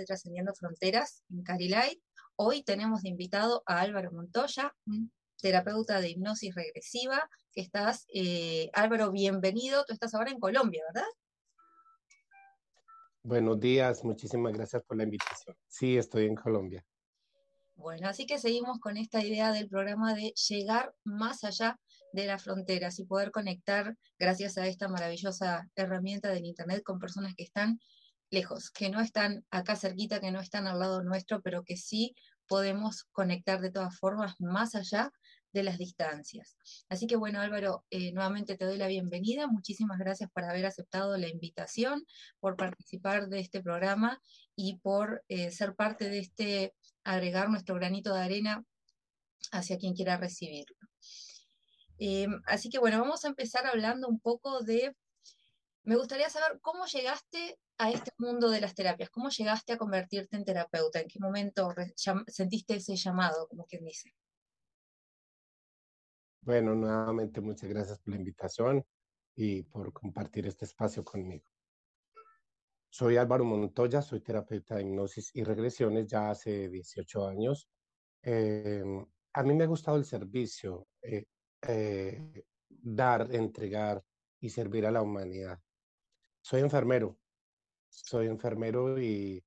de Trascendiendo Fronteras en Carilay. Hoy tenemos de invitado a Álvaro Montoya, terapeuta de hipnosis regresiva. Que estás, eh, Álvaro, bienvenido. Tú estás ahora en Colombia, ¿verdad? Buenos días, muchísimas gracias por la invitación. Sí, estoy en Colombia. Bueno, así que seguimos con esta idea del programa de llegar más allá de las fronteras y poder conectar, gracias a esta maravillosa herramienta del Internet, con personas que están lejos, que no están acá cerquita, que no están al lado nuestro, pero que sí podemos conectar de todas formas más allá de las distancias. Así que bueno, Álvaro, eh, nuevamente te doy la bienvenida. Muchísimas gracias por haber aceptado la invitación, por participar de este programa y por eh, ser parte de este, agregar nuestro granito de arena hacia quien quiera recibirlo. Eh, así que bueno, vamos a empezar hablando un poco de, me gustaría saber cómo llegaste a este mundo de las terapias, cómo llegaste a convertirte en terapeuta, en qué momento sentiste ese llamado, como quien dice. Bueno, nuevamente muchas gracias por la invitación y por compartir este espacio conmigo. Soy Álvaro Montoya, soy terapeuta de hipnosis y regresiones ya hace 18 años. Em, a mí me ha gustado el servicio, eh, eh, dar, entregar y servir a la humanidad. Soy enfermero, soy enfermero y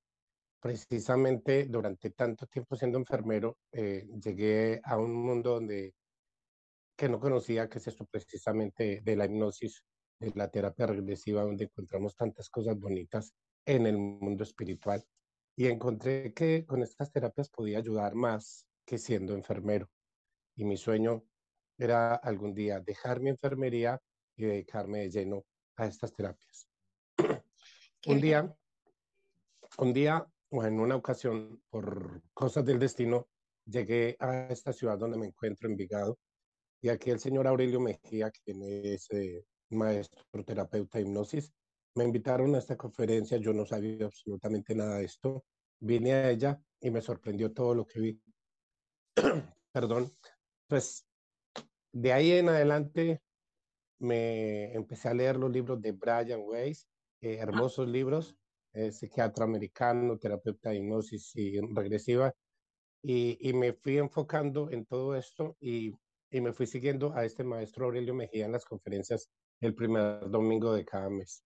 precisamente durante tanto tiempo siendo enfermero eh, llegué a un mundo donde que no conocía, que es esto precisamente de la hipnosis, de la terapia regresiva, donde encontramos tantas cosas bonitas en el mundo espiritual. Y encontré que con estas terapias podía ayudar más que siendo enfermero. Y mi sueño era algún día dejar mi enfermería y dedicarme de lleno a estas terapias. Un día, un día, o en una ocasión, por cosas del destino, llegué a esta ciudad donde me encuentro, en Vigado, y aquí el señor Aurelio Mejía, quien es eh, maestro terapeuta de hipnosis, me invitaron a esta conferencia, yo no sabía absolutamente nada de esto, vine a ella y me sorprendió todo lo que vi. Perdón, pues de ahí en adelante me empecé a leer los libros de Brian Weiss, eh, hermosos libros, eh, psiquiatra americano, terapeuta de hipnosis y regresiva, y, y, me fui enfocando en todo esto y y me fui siguiendo a este maestro Aurelio Mejía en las conferencias el primer domingo de cada mes.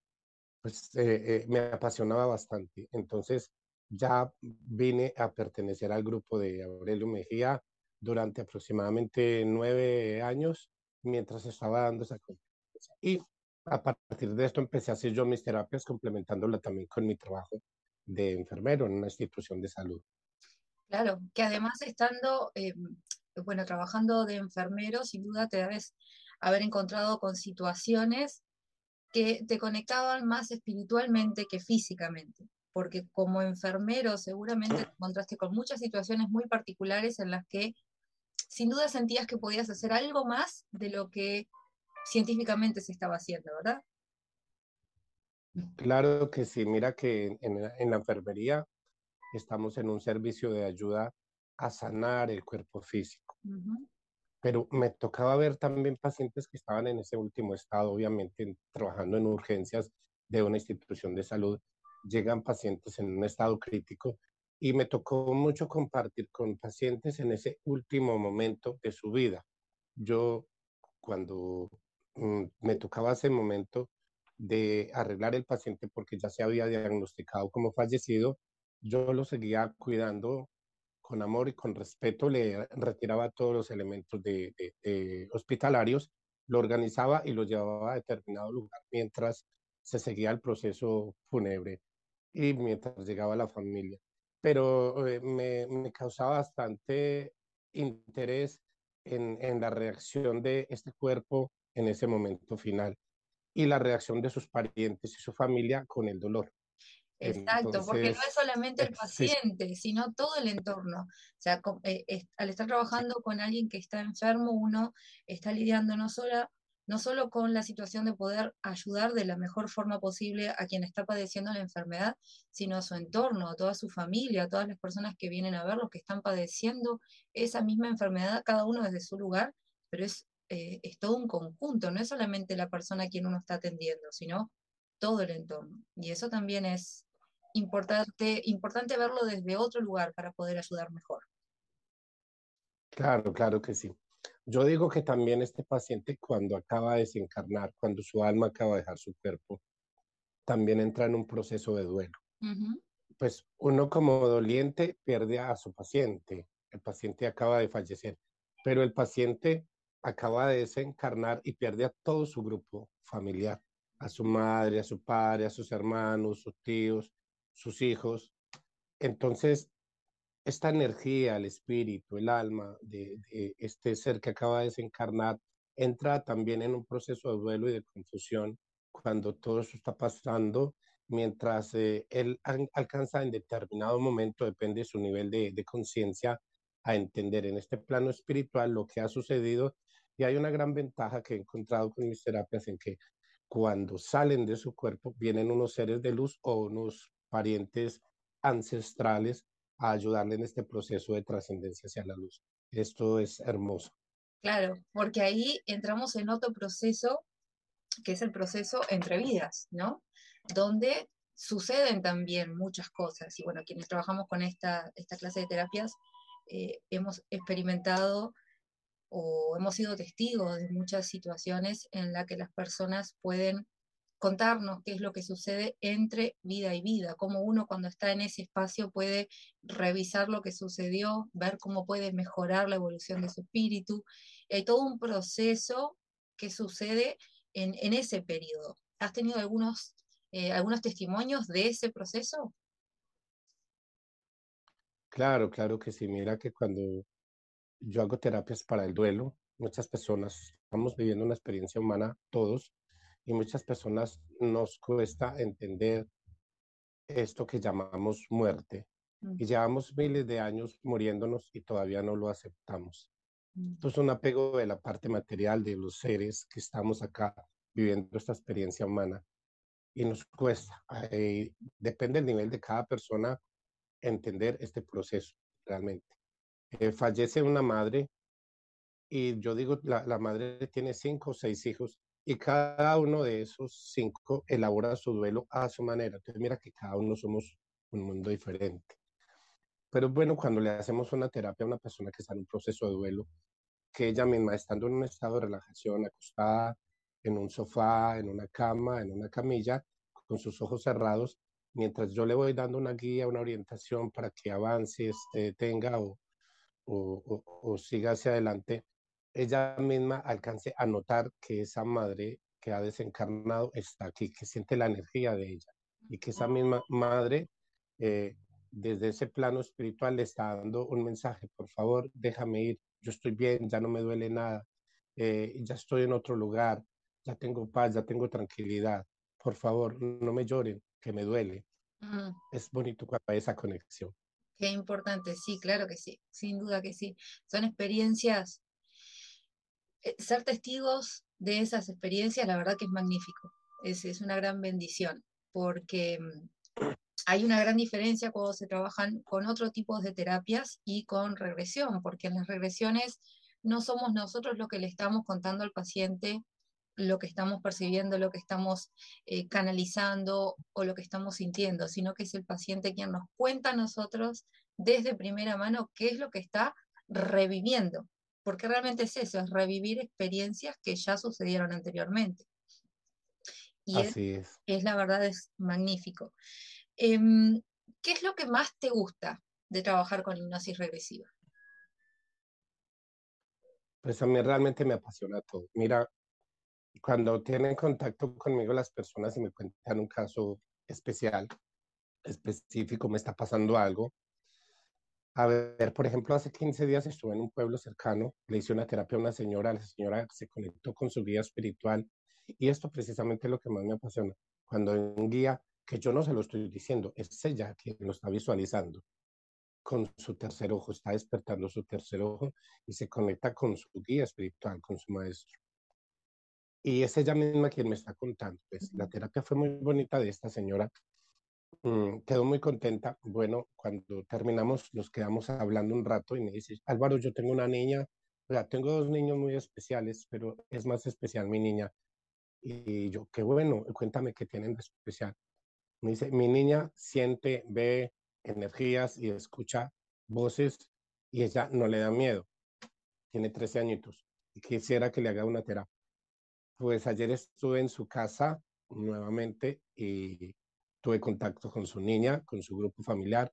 Pues eh, eh, me apasionaba bastante. Entonces ya vine a pertenecer al grupo de Aurelio Mejía durante aproximadamente nueve años mientras estaba dando esa conferencia. Y a partir de esto empecé a hacer yo mis terapias complementándola también con mi trabajo de enfermero en una institución de salud. Claro, que además estando eh, bueno, trabajando de enfermero, sin duda te debes haber encontrado con situaciones que te conectaban más espiritualmente que físicamente, porque como enfermero seguramente te encontraste con muchas situaciones muy particulares en las que sin duda sentías que podías hacer algo más de lo que científicamente se estaba haciendo, ¿verdad? Claro que sí, mira que en, en la enfermería estamos en un servicio de ayuda a sanar el cuerpo físico. Pero me tocaba ver también pacientes que estaban en ese último estado, obviamente trabajando en urgencias de una institución de salud. Llegan pacientes en un estado crítico y me tocó mucho compartir con pacientes en ese último momento de su vida. Yo, cuando me tocaba ese momento de arreglar el paciente porque ya se había diagnosticado como fallecido, yo lo seguía cuidando con amor y con respeto le retiraba todos los elementos de, hospitalarios, lo organizaba y lo llevaba a determinado lugar mientras se seguía el proceso fúnebre y mientras llegaba la familia. Pero eh, me, causaba bastante interés en la reacción de este cuerpo en ese momento final y la reacción de sus parientes y su familia con el dolor. Exacto, porque no es solamente el paciente, sino todo el entorno. O sea, eh, al estar trabajando con alguien que está enfermo, uno está lidiando no solo, no solo con la situación de poder ayudar de la mejor forma posible a quien está padeciendo la enfermedad, sino a su entorno, a toda su familia, a todas las personas que vienen a ver los que están padeciendo esa misma enfermedad, cada uno desde su lugar, pero es, eh, es todo un conjunto, no es solamente la persona a quien uno está atendiendo, sino todo el entorno. Y eso también es, importante, importante verlo desde otro lugar para poder ayudar mejor. Claro, claro que sí. Yo digo que también este paciente cuando acaba de desencarnar, cuando su alma acaba de dejar su cuerpo, también entra en un proceso de duelo. Pues uno como doliente pierde a su paciente, el paciente acaba de fallecer, pero el paciente acaba de desencarnar y pierde a todo su grupo familiar, a su madre, a su padre, a sus hermanos, sus tíos, sus hijos. Entonces, esta energía, el espíritu, el alma de, este ser que acaba de desencarnar, entra también en un proceso de duelo y de confusión cuando todo eso está pasando, mientras eh, él alcanza en determinado momento, depende de su nivel de, de conciencia, a entender en este plano espiritual lo que ha sucedido. Y hay una gran ventaja que he encontrado con mis terapias en que cuando salen de su cuerpo vienen unos seres de luz o unos parientes ancestrales a ayudarle en este proceso de trascendencia hacia la luz. Esto es hermoso. Claro, porque ahí entramos en otro proceso, que es el proceso entre vidas, ¿no? Donde suceden también muchas cosas. Y bueno, quienes trabajamos con esta, esta clase de terapias, eh, hemos experimentado o hemos sido testigos de muchas situaciones en las que las personas pueden contarnos qué es lo que sucede entre vida y vida, cómo uno cuando está en ese espacio puede revisar lo que sucedió, ver cómo puede mejorar la evolución de su espíritu. Hay todo un proceso que sucede en, ese periodo. ¿Has tenido algunos, eh, algunos testimonios de ese proceso? Claro, claro que sí. Mira que cuando yo hago terapias para el duelo, muchas personas estamos viviendo una experiencia humana todos y muchas personas nos cuesta entender esto que llamamos muerte. Mm. Y llevamos miles de años muriéndonos y todavía no lo aceptamos. Mm. Esto es un apego de la parte material de los seres que estamos acá viviendo esta experiencia humana. Y nos cuesta. Eh, depende del nivel de cada persona entender este proceso realmente. Eh, fallece una madre y yo digo, la, la madre tiene cinco o seis hijos y cada uno de esos cinco elabora su duelo a su manera. Entonces mira que cada uno somos un mundo diferente. Pero bueno, cuando le hacemos una terapia a una persona que está en un proceso de duelo, que ella misma estando en un estado de relajación, acostada en un sofá, en una cama, en una camilla, con sus ojos cerrados, mientras yo le voy dando una guía, una orientación para que avance, este, tenga o, o, o siga hacia adelante, ella misma alcance a notar que esa madre que ha desencarnado está aquí, que siente la energía de ella y que esa misma madre eh, desde ese plano espiritual le está dando un mensaje, por favor, déjame ir, yo estoy bien, ya no me duele nada, eh, ya estoy en otro lugar, ya tengo paz, ya tengo tranquilidad, por favor, no me lloren, que me duele. Es bonito cuando hay esa conexión. Qué importante, sí, claro que sí, sin duda que sí. Son experiencias eh, ser testigos de esas experiencias, la verdad que es magnífico. Es, una gran bendición, porque mm, hay una gran diferencia cuando se trabajan con otro tipo de terapias y con regresión, porque en las regresiones no somos nosotros lo que le estamos contando al paciente, lo que estamos percibiendo, lo que estamos eh, canalizando o lo que estamos sintiendo, sino que es el paciente quien nos cuenta a nosotros desde primera mano qué es lo que está reviviendo porque realmente es eso, es revivir experiencias que ya sucedieron anteriormente. Y Así es, es. la verdad, es magnífico. Em, ¿Qué es lo que más te gusta de trabajar con hipnosis regresiva? Pues a mí realmente me apasiona todo. Mira, cuando tienen contacto conmigo las personas y me cuentan un caso especial, específico, me está pasando algo, a ver, por ejemplo, hace 15 días estuve en un pueblo cercano, le hice una terapia a una señora, la señora se conectó con su guía espiritual y esto precisamente es lo que más me apasiona. Cuando hay un guía que yo no se lo estoy diciendo, es ella quien lo está visualizando con su tercer ojo, está despertando su tercer ojo y se conecta con su guía espiritual, con su maestro. Y es ella misma quien me está contando. Pues, la terapia fue muy bonita de esta señora Mm, quedó muy contenta. Bueno, cuando terminamos nos quedamos hablando un rato y me dice, Álvaro, yo tengo una niña, o sea, tengo dos niños muy especiales, pero es más especial mi niña. Y yo, qué bueno, cuéntame qué tienen de especial. Me dice, mi niña siente, ve energías y escucha voces y ella no le da miedo. Tiene 13 añitos y quisiera que le haga una terapia. Pues ayer estuve en su casa nuevamente y tuve contacto con su niña, con su grupo familiar.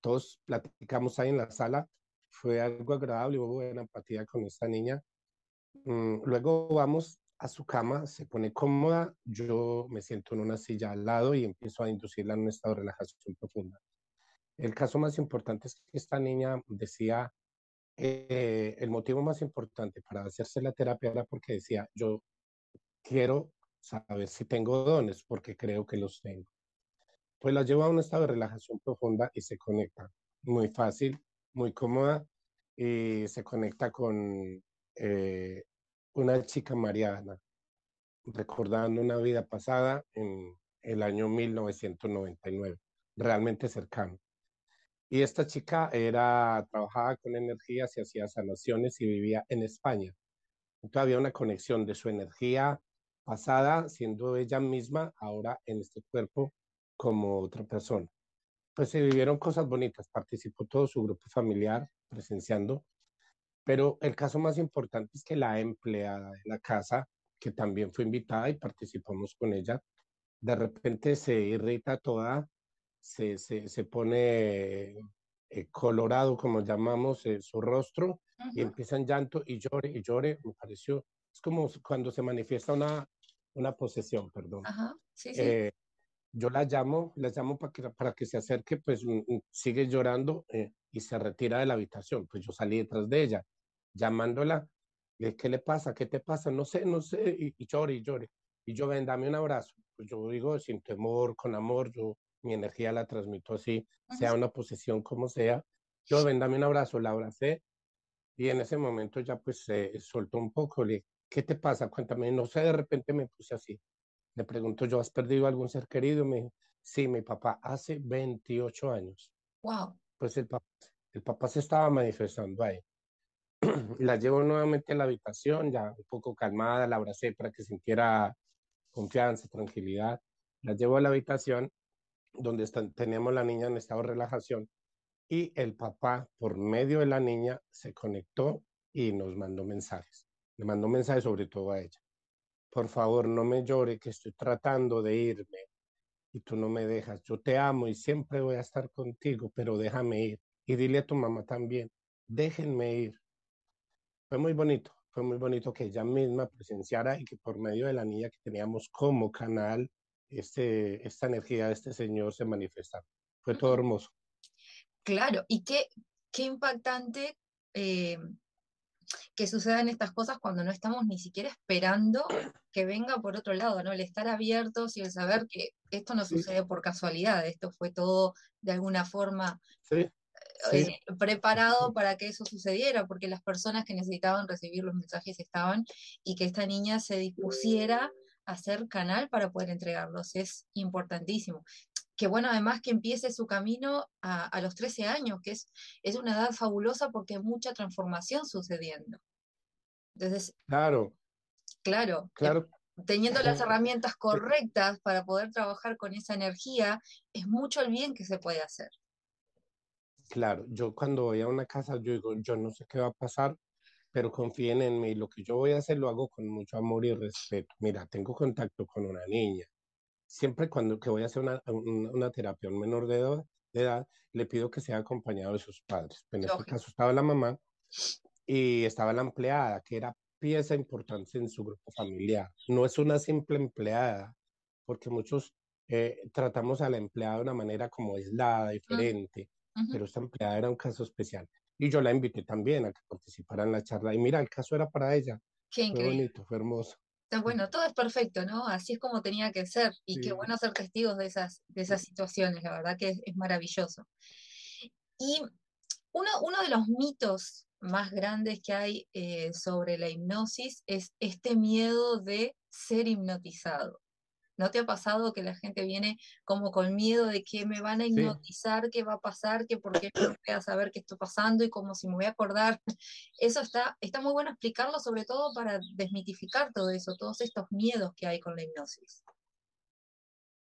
Todos platicamos ahí en la sala. Fue algo agradable, hubo buena empatía con esta niña. Mm, luego vamos a su cama, se pone cómoda, yo me siento en una silla al lado y empiezo a inducirla en un estado de relajación profunda. El caso más importante es que esta niña decía, eh, el motivo más importante para hacerse la terapia era porque decía, yo quiero saber si tengo dones, porque creo que los tengo. Pues la llevo a un estado de relajación profunda y se conecta. Muy fácil, muy cómoda y se conecta con eh, una chica mariana, recordando una vida pasada en el año 1999, realmente cercano. Y esta chica era, trabajaba con energías y hacía sanaciones y vivía en España. Entonces había una conexión de su energía pasada, siendo ella misma ahora en este cuerpo como otra persona. Pues se vivieron cosas bonitas, participó todo su grupo familiar presenciando, pero el caso más importante es que la empleada de la casa, que también fue invitada y participamos con ella, de repente se irrita toda se, se, se pone eh, colorado, como llamamos, eh, su rostro, y empieza en llanto y llore y llore. Me pareció, es como cuando se manifiesta una, una posesión, perdón. Eh, yo la llamo, la llamo para que, para que se acerque, pues sigue llorando y se retira de la habitación. Pues yo salí detrás de ella, llamándola. ¿Qué le pasa? ¿Qué te pasa? No sé, no sé. Y, y llore y llore. Y yo, ven, dame un abrazo. Pues yo digo, sin temor, con amor, yo mi energía la transmito así, sea una posesión como sea. Yo, ven, dame un abrazo, la abracé y en ese momento ya pues se soltó un poco. Le ¿qué te pasa? Cuéntame. No sé, de repente me puse así. Le pregunto yo, ¿has perdido algún ser querido? Me dijo, sí, mi papá hace 28 años. Wow. Pues el papá, el papá se estaba manifestando ahí. la llevo nuevamente a la habitación, ya un poco calmada, la abracé para que sintiera confianza, tranquilidad. La llevo a la habitación donde teníamos la niña en estado de relajación y el papá, por medio de la niña, se conectó y nos mandó mensajes. Le mandó mensajes sobre todo a ella. Por favor, no me llore, que estoy tratando de irme y tú no me dejas. Yo te amo y siempre voy a estar contigo, pero déjame ir. Y dile a tu mamá también, déjenme ir. Fue muy bonito, fue muy bonito que ella misma presenciara y que por medio de la niña que teníamos como canal este, esta energía de este señor se manifesta. Fue todo hermoso. Claro, y qué, qué impactante eh, que sucedan estas cosas cuando no estamos ni siquiera esperando que venga por otro lado, ¿no? El estar abiertos y el saber que esto no sucede por casualidad, esto fue todo de alguna forma eh, preparado para que eso sucediera, porque las personas que necesitaban recibir los mensajes estaban y que esta niña se dispusiera hacer canal para poder entregarlos. Es importantísimo. Que bueno, además que empiece su camino a, los 13 años, que es, es una edad fabulosa porque hay mucha transformación sucediendo. Entonces, claro. Claro. Eh, claro. Teniendo las herramientas correctas para poder trabajar con esa energía, es mucho el bien que se puede hacer. Claro, yo cuando voy a una casa, yo digo, yo no sé qué va a pasar, pero confíen en mí. Lo que yo voy a hacer lo hago con mucho amor y respeto. Mira, tengo contacto con una niña. Siempre cuando que voy a hacer una, una, terapia a un menor de edad, de edad, le pido que sea acompañado de sus padres. En este caso estaba la mamá y estaba la empleada, que era pieza importante en su grupo familiar. No es una simple empleada, porque muchos eh, tratamos a la empleada de una manera como aislada, diferente, pero esta empleada era un caso especial. Y yo la invité también a que participara en la charla. Y mira, el caso era para ella. Qué fue bonito, fue hermoso. Bueno, todo es perfecto, ¿no? Así es como tenía que ser. Y qué bueno ser testigos de esas, de esas situaciones, la verdad que es, maravilloso. Y uno, uno, de los mitos más grandes que hay eh, sobre la hipnosis es este miedo de ser hipnotizado. ¿No te ha pasado que la gente viene como con miedo de que me van a hipnotizar, qué va a pasar, que por qué no voy a saber qué está pasando y como si me voy a acordar? Eso está, está muy bueno explicarlo, sobre todo para desmitificar todo eso, todos estos miedos que hay con la hipnosis.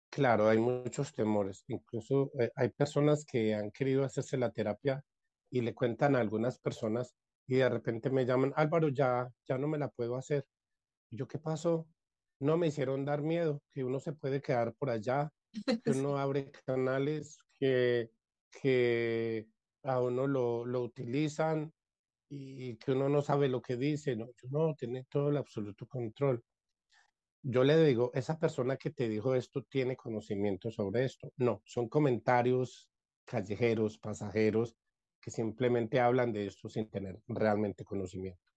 claro, hay muchos temores. Incluso eh, hay personas que han querido hacerse la terapia y le cuentan a algunas personas y de repente me llaman, Álvaro, ya, ya no me la puedo hacer. Y yo, ¿qué pasó? No me hicieron dar miedo, que uno se puede quedar por allá, que uno abre canales que, que a uno lo, lo utilizan y que uno no sabe lo que dice. No, yo no, tiene todo el absoluto control. Yo le digo, esa persona que te dijo esto tiene conocimiento sobre esto. No, son comentarios callejeros, pasajeros, que simplemente hablan de esto sin tener realmente conocimiento.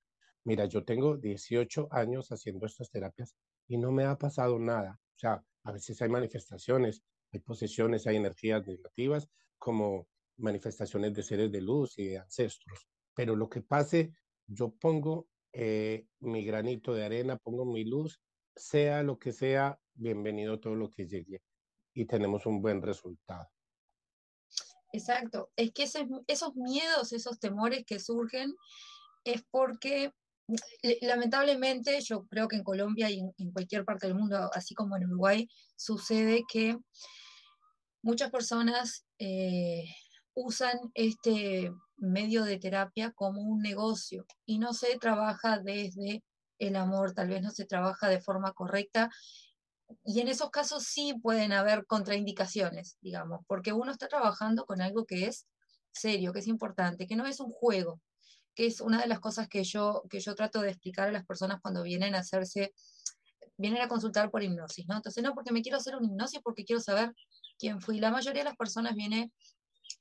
Mira, yo tengo 18 años haciendo estas terapias y no me ha pasado nada. O sea, a veces hay manifestaciones, hay posesiones, hay energías negativas, como manifestaciones de seres de luz y de ancestros. Pero lo que pase, yo pongo eh, mi granito de arena, pongo mi luz, sea lo que sea, bienvenido todo lo que llegue y tenemos un buen resultado. Exacto, es que esos miedos, esos temores que surgen es porque lamentablemente yo creo que en Colombia y en, cualquier parte del mundo, así como en Uruguay, sucede que muchas personas eh, usan este medio de terapia como un negocio y no se trabaja desde el amor, tal vez no se trabaja de forma correcta. Y en esos casos sí pueden haber contraindicaciones, digamos, porque uno está trabajando con algo que es serio, que es importante, que no es un juego, que es una de las cosas que yo, que yo trato de explicar a las personas cuando vienen a hacerse, vienen a consultar por hipnosis, ¿no? Entonces, no porque me quiero hacer una hipnosis, porque quiero saber quién fui. La mayoría de las personas viene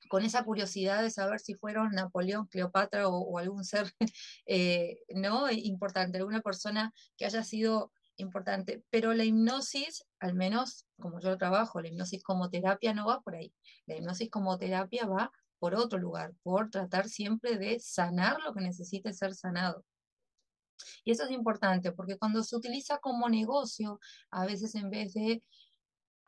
con esa curiosidad de saber si fueron Napoleón, Cleopatra o, algún ser, eh, ¿no? Importante, alguna persona que haya sido importante. Pero la hipnosis, al menos como yo trabajo, la hipnosis como terapia no va por ahí. La hipnosis como terapia va por otro lugar, por tratar siempre de sanar lo que necesite ser sanado. Y eso es importante porque cuando se utiliza como negocio, a veces en vez de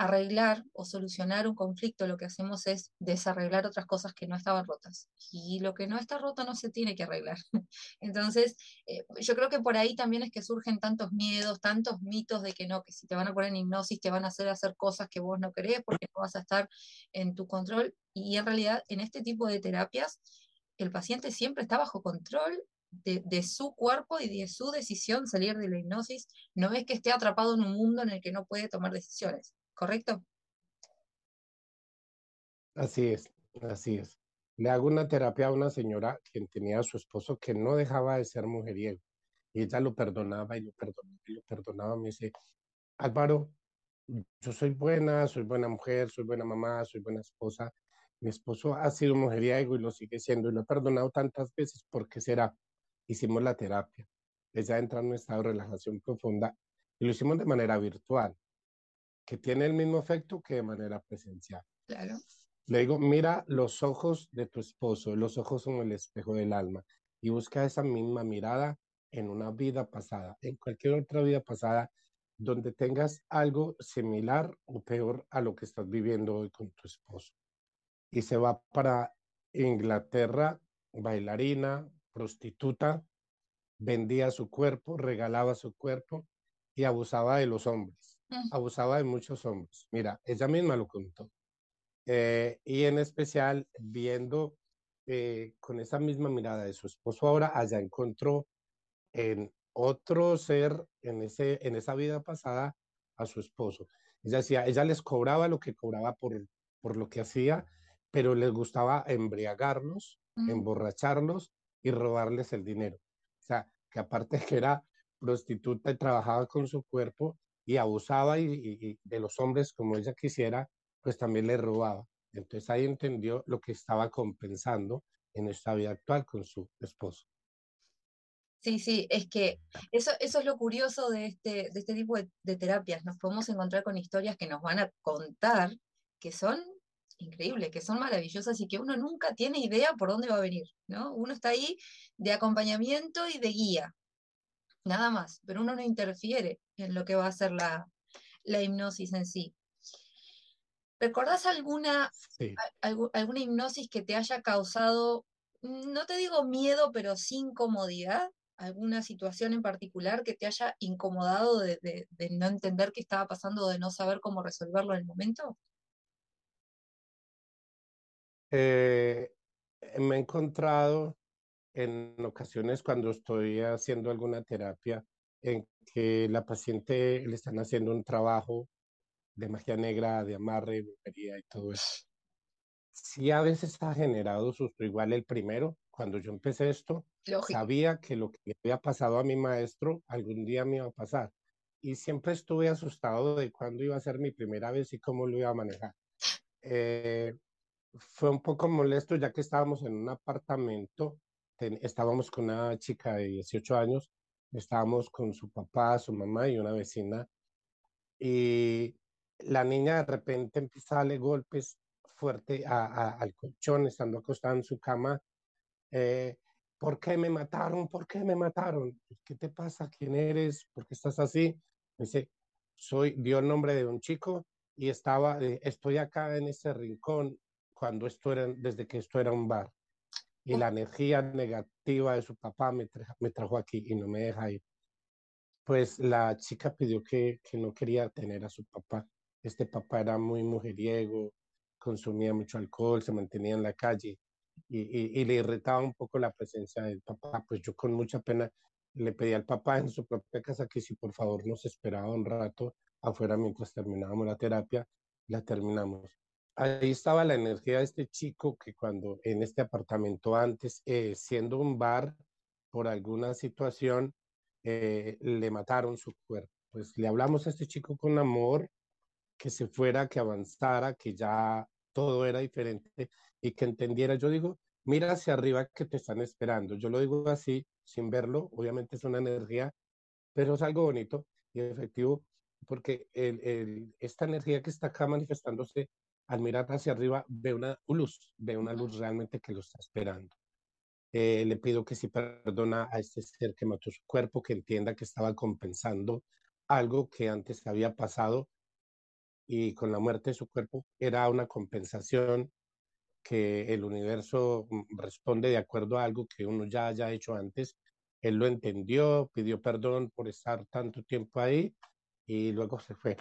arreglar o solucionar un conflicto, lo que hacemos es desarreglar otras cosas que no estaban rotas. Y lo que no está roto no se tiene que arreglar. Entonces, eh, yo creo que por ahí también es que surgen tantos miedos, tantos mitos de que no, que si te van a poner en hipnosis te van a hacer hacer cosas que vos no querés porque no vas a estar en tu control. Y en realidad, en este tipo de terapias, el paciente siempre está bajo control de, de, su cuerpo y de su decisión salir de la hipnosis, no es que esté atrapado en un mundo en el que no puede tomar decisiones. ¿Correcto? Así es, así es. Le hago una terapia a una señora quien tenía a su esposo que no dejaba de ser mujeriego. Y ella lo perdonaba y lo perdonaba y lo perdonaba. Me dice, Álvaro, yo soy buena, soy buena mujer, soy buena mamá, soy buena esposa. Mi esposo ha sido mujeriego y lo sigue siendo y lo he perdonado tantas veces. ¿Por qué será? Hicimos la terapia. Ella entra en un estado de relajación profunda y lo hicimos de manera virtual que tiene el mismo efecto que de manera presencial. Claro. Le digo, mira los ojos de tu esposo, los ojos son el espejo del alma y busca esa misma mirada en una vida pasada, en cualquier otra vida pasada, donde tengas algo similar o peor a lo que estás viviendo hoy con tu esposo. Y se va para Inglaterra, bailarina, prostituta, vendía su cuerpo, regalaba su cuerpo y abusaba de los hombres abusaba de muchos hombres. Mira, ella misma lo contó. Eh, y en especial viendo eh, con esa misma mirada de su esposo ahora, allá encontró en otro ser, en, ese, en esa vida pasada, a su esposo. Ella decía, ella les cobraba lo que cobraba por, por lo que hacía, pero les gustaba embriagarlos, emborracharlos y robarles el dinero. O sea, que aparte que era prostituta y trabajaba con su cuerpo, y abusaba y, de los hombres como ella quisiera, pues también le robaba. Entonces ahí entendió lo que estaba compensando en esta vida actual con su esposo. Sí, sí, es que eso, eso es lo curioso de este, de este tipo de, de, terapias. Nos podemos encontrar con historias que nos van a contar que son increíbles, que son maravillosas y que uno nunca tiene idea por dónde va a venir, ¿no? Uno está ahí de acompañamiento y de guía, nada más, pero uno no interfiere en lo que va a ser la, hipnosis en sí. ¿Recordás alguna, alguna hipnosis que te haya causado, no te digo miedo, pero sí incomodidad? alguna situación en particular que te haya incomodado de, no entender qué estaba pasando, de no saber cómo resolverlo en el momento? Eh, me he encontrado en ocasiones cuando estoy haciendo alguna terapia en que la paciente le están haciendo un trabajo de magia negra, de amarre, brujería y todo eso. Sí, a veces ha generado susto. Igual el primero, cuando yo empecé esto, sabía que lo que había pasado a mi maestro algún día me iba a pasar. Y siempre estuve asustado de cuándo iba a ser mi primera vez y cómo lo iba a manejar. Eh, fue un poco molesto ya que estábamos en un apartamento, estábamos con una chica de 18 años, estábamos con su papá, su mamá y una vecina. Y la niña de repente empieza a darle golpes fuerte al colchón, estando acostada en su cama. Eh, ¿Por qué me mataron? ¿Por qué me mataron? ¿Qué te pasa? ¿Quién eres? ¿Por qué estás así? dice, soy, dio el nombre de un chico y estaba, estoy acá en ese rincón cuando esto era, desde que esto era un bar. Y la energía negativa de su papá me, me trajo aquí y no me deja ir. Pues la chica pidió que, que no quería tener a su papá. Este papá era muy mujeriego, consumía mucho alcohol, se mantenía en la calle y, y, le irritaba un poco la presencia del papá. Pues yo con mucha pena le pedí al papá en su propia casa que si por favor nos esperaba un rato afuera mientras terminábamos la terapia, la terminamos. Ahí estaba la energía de este chico que cuando en este apartamento antes, eh, siendo un bar, por alguna situación, eh, le mataron su cuerpo. Pues le hablamos a este chico con amor, que se fuera, que avanzara, que ya todo era diferente y que entendiera. Yo digo, mira hacia arriba que te están esperando. Yo lo digo así, sin verlo, obviamente es una energía, pero es algo bonito y efectivo, porque esta energía que está acá manifestándose, al mirar hacia arriba, ve una luz, ve una luz realmente que lo está esperando. Eh, le pido que si perdona a este ser que mató su cuerpo, que entienda que estaba compensando algo que antes había pasado y con la muerte de su cuerpo era una compensación que el universo mm, responde de acuerdo a algo que uno ya haya hecho antes. Él lo entendió, pidió perdón por estar tanto tiempo ahí y luego se fue.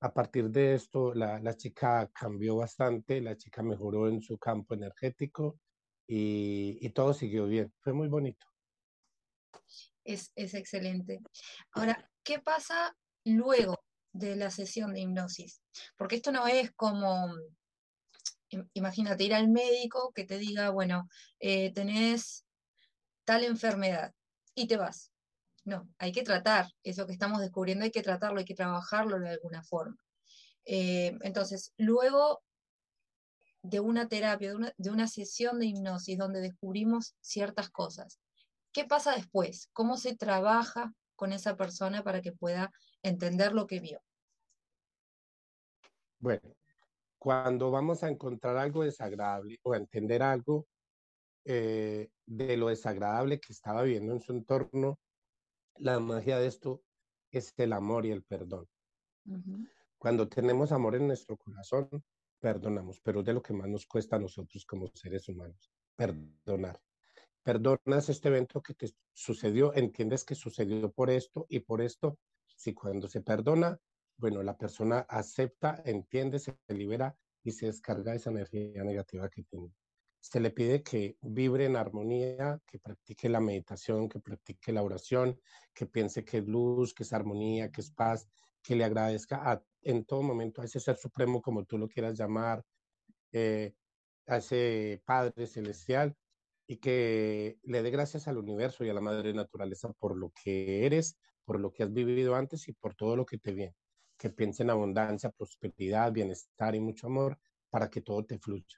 A partir de esto, la, chica cambió bastante, la chica mejoró en su campo energético y, todo siguió bien. Fue muy bonito. Es, es excelente. Ahora, ¿qué pasa luego de la sesión de hipnosis. Porque esto no es como, imagínate, ir al médico que te diga, bueno, eh, tenés tal enfermedad y te vas. No, hay que tratar eso que estamos descubriendo, hay que tratarlo, hay que trabajarlo de alguna forma. Eh, entonces, luego de una terapia, de una, sesión de hipnosis donde descubrimos ciertas cosas, ¿qué pasa después? ¿Cómo se trabaja con esa persona para que pueda entender lo que vio? Bueno, cuando vamos a encontrar algo desagradable o a entender algo eh, de lo desagradable que estaba viendo en su entorno, la magia de esto es el amor y el perdón. Cuando tenemos amor en nuestro corazón, perdonamos, pero es de lo que más nos cuesta a nosotros como seres humanos, perdonar. Perdonas este evento que te sucedió, entiendes que sucedió por esto y por esto. Si cuando se perdona, bueno, la persona acepta, entiende, se libera y se descarga esa energía negativa que tiene. Se le pide que vibre en armonía, que practique la meditación, que practique la oración, que piense que es luz, que es armonía, que es paz, que le agradezca en todo momento a ese ser supremo, como tú lo quieras llamar, eh, a ese Padre celestial, y que le dé gracias al universo y a la Madre Naturaleza por lo que eres, por lo que has vivido antes y por todo lo que te viene que piense en abundancia, prosperidad, bienestar y mucho amor para que todo te fluya.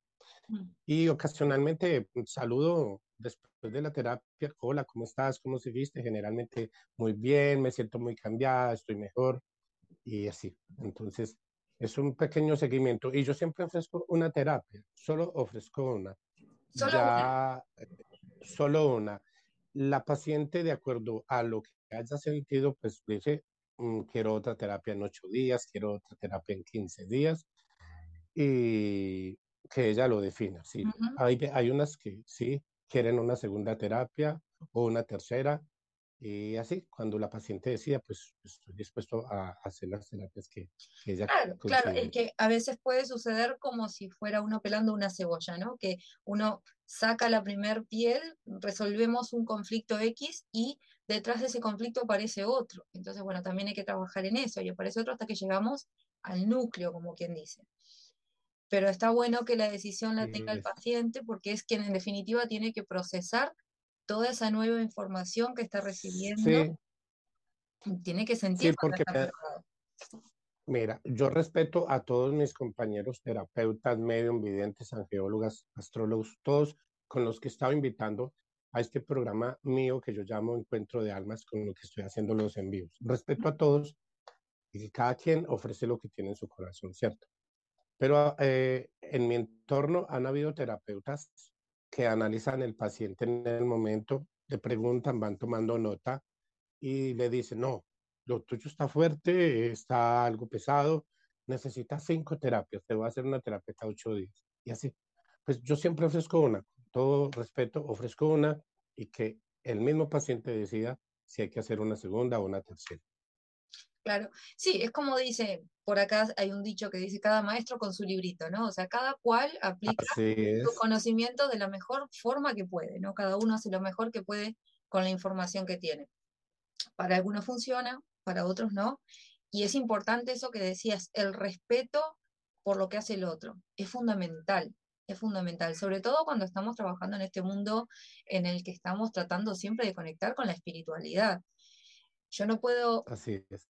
Mm. Y ocasionalmente mm, saludo después de la terapia, hola, ¿cómo estás? ¿Cómo seguiste? Generalmente muy bien, me siento muy cambiada, estoy mejor y así. Entonces, es un pequeño seguimiento y yo siempre ofrezco una terapia, solo ofrezco una. Solo una. Eh, solo una. La paciente, de acuerdo a lo que haya sentido, pues dice, Mm, quiero otra terapia en ocho días, quiero otra terapia en 15 días, y que ella lo defina. Sí, hay, hay unas que sí quieren una segunda terapia o una tercera, Y así, cuando la paciente decida, pues estoy dispuesto a hacer las terapias que, que ella Claro, claro, es que a veces puede suceder como si fuera uno pelando una cebolla, ¿no? Que uno saca la primer piel, resolvemos un conflicto X y detrás de ese conflicto aparece otro. Entonces, bueno, también hay que trabajar en eso y aparece otro hasta que llegamos al núcleo, como quien dice. Pero está bueno que la decisión la tenga el paciente porque es quien en definitiva tiene que procesar toda esa nueva información que está recibiendo, tiene que sentir. Sí, porque mira, yo respeto a todos mis compañeros terapeutas, medium, videntes, angeólogas, astrólogos, todos con los que estaba invitando a este programa mío que yo llamo Encuentro de Almas, con lo que estoy haciendo los envíos. Respeto a todos y cada quien ofrece lo que tiene en su corazón, ¿cierto? Pero eh, en mi entorno han habido terapeutas que analizan el paciente en el momento, le preguntan, van tomando nota y le dicen, no, lo tuyo está fuerte, está algo pesado, necesitas cinco terapias, te voy a hacer una terapia cada ocho días. Y así, pues yo siempre ofrezco una, todo respeto, ofrezco una y que el mismo paciente decida si hay que hacer una segunda o una tercera. Claro, sí, es como dice, por acá hay un dicho que dice cada maestro con su librito, ¿no? O sea, cada cual aplica su conocimiento de la mejor forma que puede, ¿no? Cada uno hace lo mejor que puede con la información que tiene. Para algunos funciona, para otros no. Y es importante eso que decías, el respeto por lo que hace el otro. Es fundamental, es fundamental, sobre todo cuando estamos trabajando en este mundo en el que estamos tratando siempre de conectar con la espiritualidad. Yo no puedo Así es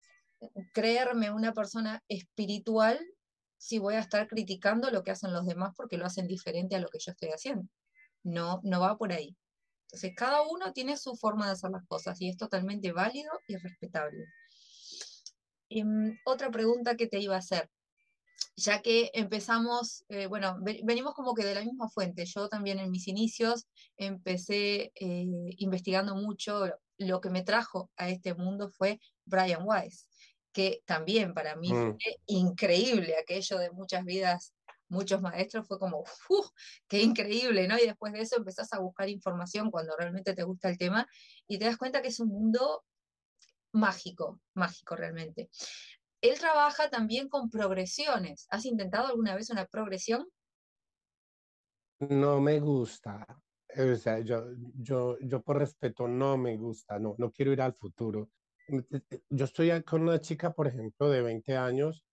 creerme una persona espiritual si voy a estar criticando lo que hacen los demás porque lo hacen diferente a lo que yo estoy haciendo. No, no va por ahí. Entonces, cada uno tiene su forma de hacer las cosas y es totalmente válido y respetable. Em, otra pregunta que te iba a hacer, ya que empezamos, eh, bueno, venimos como que de la misma fuente. Yo también en mis inicios empecé eh, investigando mucho. Lo que me trajo a este mundo fue Brian Weiss que también para mí fue mm. increíble aquello de muchas vidas, muchos maestros, fue como, ¡uf! ¡Qué increíble! ¿no? Y después de eso empezás a buscar información cuando realmente te gusta el tema y te das cuenta que es un mundo mágico, mágico realmente. Él trabaja también con progresiones. ¿Has intentado alguna vez una progresión? No me gusta. O sea, yo, yo, yo por respeto no me gusta, no, no quiero ir al futuro. Yo estoy con una chica, por ejemplo, de 20 años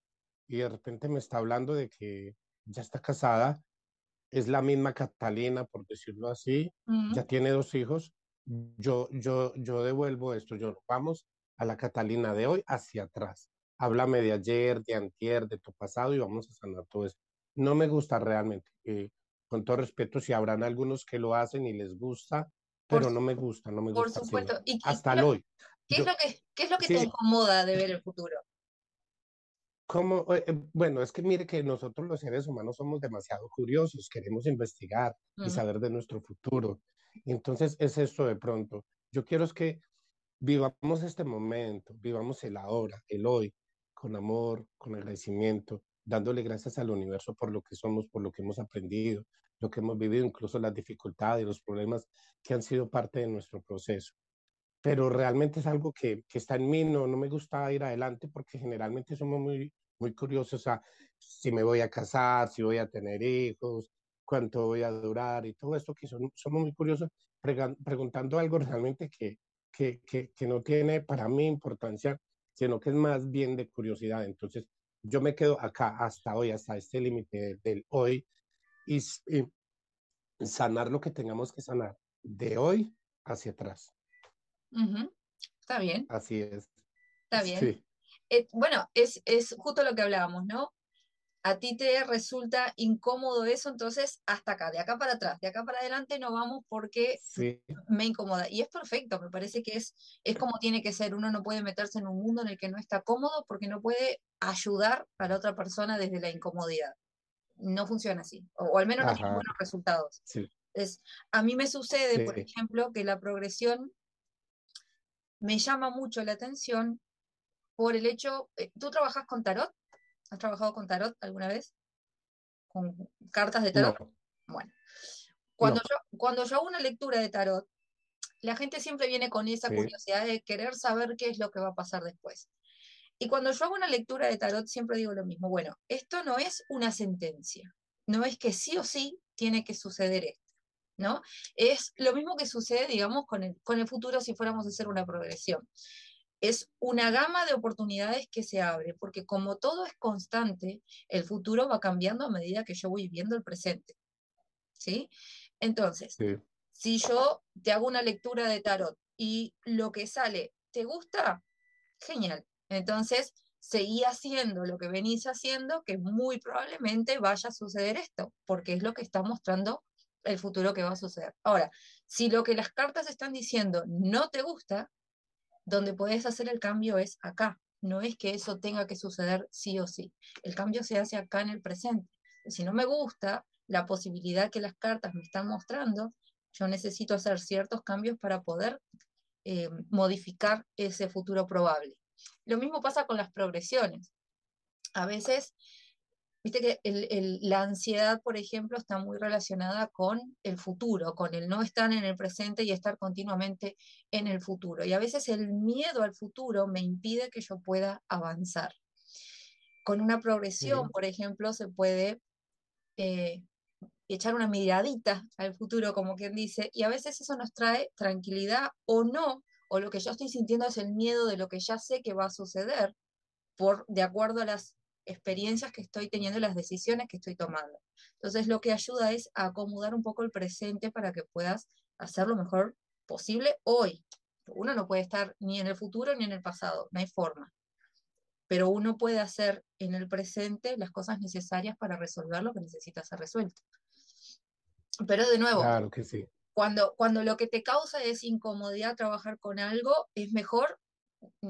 y de repente me está hablando de que ya está casada, es la misma Catalina, por decirlo así, ya tiene dos hijos. Yo, yo, yo devuelvo esto, yo vamos a la Catalina de hoy hacia atrás. Háblame de ayer, de antier, de tu pasado y vamos a sanar todo eso. No me gusta realmente. Eh, con todo respeto, si habrán algunos que lo hacen y les gusta, pero no me gusta, no me gusta. Por supuesto. ¿Y, hasta hoy. ¿Qué, es lo que, qué es lo que te incomoda de ver el futuro? Como, eh, eh, bueno, es que mire que nosotros los seres humanos somos demasiado curiosos, queremos investigar y saber de nuestro futuro. Entonces es esto de pronto. Yo quiero es que vivamos este momento, vivamos el ahora, el hoy, con amor, con agradecimiento, dándole gracias al universo por lo que somos, por lo que hemos aprendido, lo que hemos vivido, incluso las dificultades, los problemas que han sido parte de nuestro proceso pero realmente es algo que, que está en mí, no, no me gusta ir adelante porque generalmente somos muy, muy curiosos a si me voy a casar, si voy a tener hijos, cuánto voy a durar y todo esto que son, somos muy curiosos preguntando algo realmente que, que, que, que, no tiene para mí importancia, sino que es más bien de curiosidad. Entonces, yo me quedo acá hasta hoy, hasta este límite del hoy y, y sanar lo que tengamos que sanar de hoy hacia atrás. Está bien. Así es. Está bien. Eh, bueno, es, es justo lo que hablábamos, ¿no? A ti te resulta incómodo eso, entonces hasta acá, de acá para atrás, de acá para adelante no vamos porque me incomoda. Y es perfecto, me parece que es, es como tiene que ser. Uno no puede meterse en un mundo en el que no está cómodo porque no puede ayudar a la otra persona desde la incomodidad. No funciona así, o, al menos no tiene buenos resultados. Es, a mí me sucede, por ejemplo, que la progresión me llama mucho la atención por el hecho, eh, ¿tú trabajas con tarot? ¿Has trabajado con tarot alguna vez? ¿Con cartas de tarot? Bueno, cuando, yo, cuando yo hago una lectura de tarot, La gente siempre viene con esa curiosidad de querer saber qué es lo que va a pasar después. Y cuando yo hago una lectura de tarot, siempre digo lo mismo. Bueno, esto no es una sentencia. No es que sí o sí tiene que suceder esto. ¿No? Es lo mismo que sucede, digamos, con el, con el futuro si fuéramos a hacer una progresión. Es una gama de oportunidades que se abre, porque como todo es constante, el futuro va cambiando a medida que yo voy viviendo el presente. ¿Sí? Entonces, si yo te hago una lectura de tarot y lo que sale te gusta, genial. Entonces, seguí haciendo lo que venís haciendo, que muy probablemente vaya a suceder esto, porque es lo que está mostrando el futuro que va a suceder. Ahora, si lo que las cartas están diciendo no te gusta, donde puedes hacer el cambio es acá. No es que eso tenga que suceder sí o sí. El cambio se hace acá en el presente. Si no me gusta la posibilidad que las cartas me están mostrando, yo necesito hacer ciertos cambios para poder eh, modificar ese futuro probable. Lo mismo pasa con las progresiones. A veces, viste que la ansiedad, por ejemplo, está muy relacionada con el futuro, con el no estar en el presente y estar continuamente en el futuro. Y a veces el miedo al futuro me impide que yo pueda avanzar. Con una progresión, por ejemplo, se puede eh, echar una miradita al futuro, como quien dice, y a veces eso nos trae tranquilidad o no, o lo que yo estoy sintiendo es el miedo de lo que ya sé que va a suceder, por, de acuerdo a las experiencias que estoy teniendo y las decisiones que estoy tomando. Entonces, lo que ayuda es a acomodar un poco el presente para que puedas hacer lo mejor posible hoy. Uno no puede estar ni en el futuro ni en el pasado, no hay forma. Pero uno puede hacer en el presente las cosas necesarias para resolver lo que necesita ser resuelto. Pero de nuevo, claro que sí. Cuando, cuando lo que te causa es incomodidad trabajar con algo, es mejor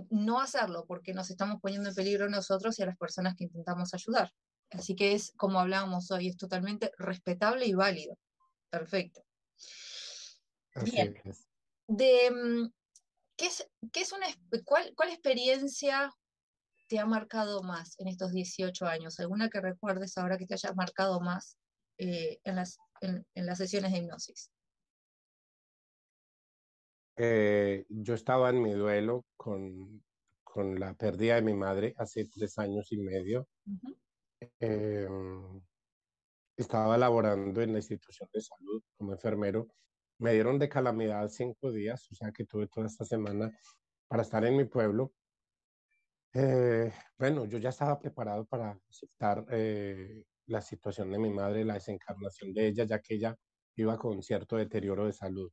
no hacerlo porque nos estamos poniendo en peligro nosotros y a las personas que intentamos ayudar. Así que es como hablábamos hoy, es totalmente respetable y válido. Perfecto. Bien. De, mm, ¿qué es, qué es una, cuál, ¿Cuál experiencia te ha marcado más en estos 18 años? ¿Alguna que recuerdes ahora que te haya marcado más eh, en, las, en las sesiones de hipnosis? Eh, yo estaba en mi duelo con, con, la pérdida de mi madre hace tres años y medio. Em, estaba laborando en la institución de salud como enfermero. Me dieron de calamidad cinco días, o sea que tuve toda esta semana para estar en mi pueblo. Eh, bueno, yo ya estaba preparado para aceptar eh, la situación de mi madre, la desencarnación de ella, ya que ella iba con cierto deterioro de salud